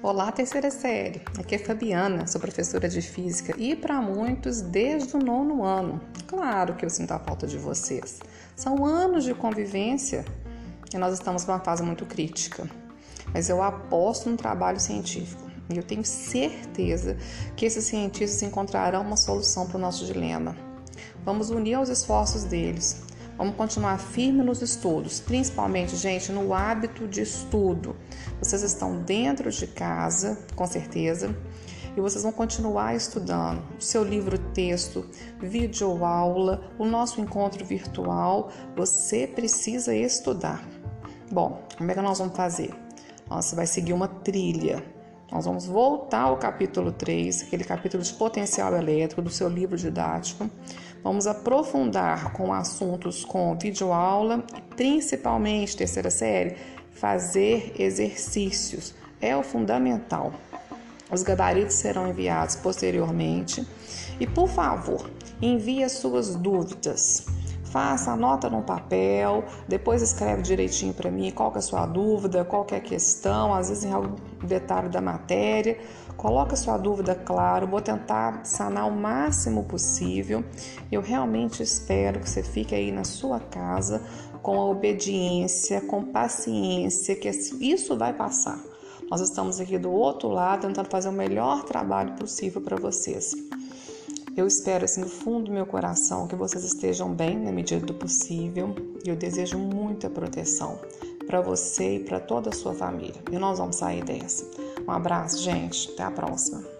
Olá, terceira série. Aqui é Fabiana, sou professora de física e para muitos desde o nono ano. Claro que eu sinto a falta de vocês. São anos de convivência e nós estamos numa fase muito crítica. Mas eu aposto no trabalho científico e eu tenho certeza que esses cientistas encontrarão uma solução para o nosso dilema. Vamos unir os esforços deles Vamos continuar firme nos estudos, principalmente, gente, no hábito de estudo. Vocês estão dentro de casa, com certeza, e vocês vão continuar estudando o seu livro texto, vídeo aula, o nosso encontro virtual. Você precisa estudar. Bom, como é que nós vamos fazer? Você vai seguir uma trilha. Nós vamos voltar ao capítulo 3, aquele capítulo de potencial elétrico do seu livro didático. Vamos aprofundar com assuntos com videoaula principalmente, terceira série, fazer exercícios. É o fundamental. Os gabaritos serão enviados posteriormente. E por favor, envie as suas dúvidas. Faça, anota no papel, depois escreve direitinho para mim qual é a sua dúvida, qual é a questão, às vezes em algum detalhe da matéria. Coloca sua dúvida, claro, vou tentar sanar o máximo possível. Eu realmente espero que você fique aí na sua casa com a obediência, com paciência, que isso vai passar. Nós estamos aqui do outro lado tentando fazer o melhor trabalho possível para vocês. Eu espero, assim, do fundo do meu coração, que vocês estejam bem na medida do possível e eu desejo muita proteção para você e para toda a sua família. E nós vamos sair dessa. Um abraço, gente. Até a próxima.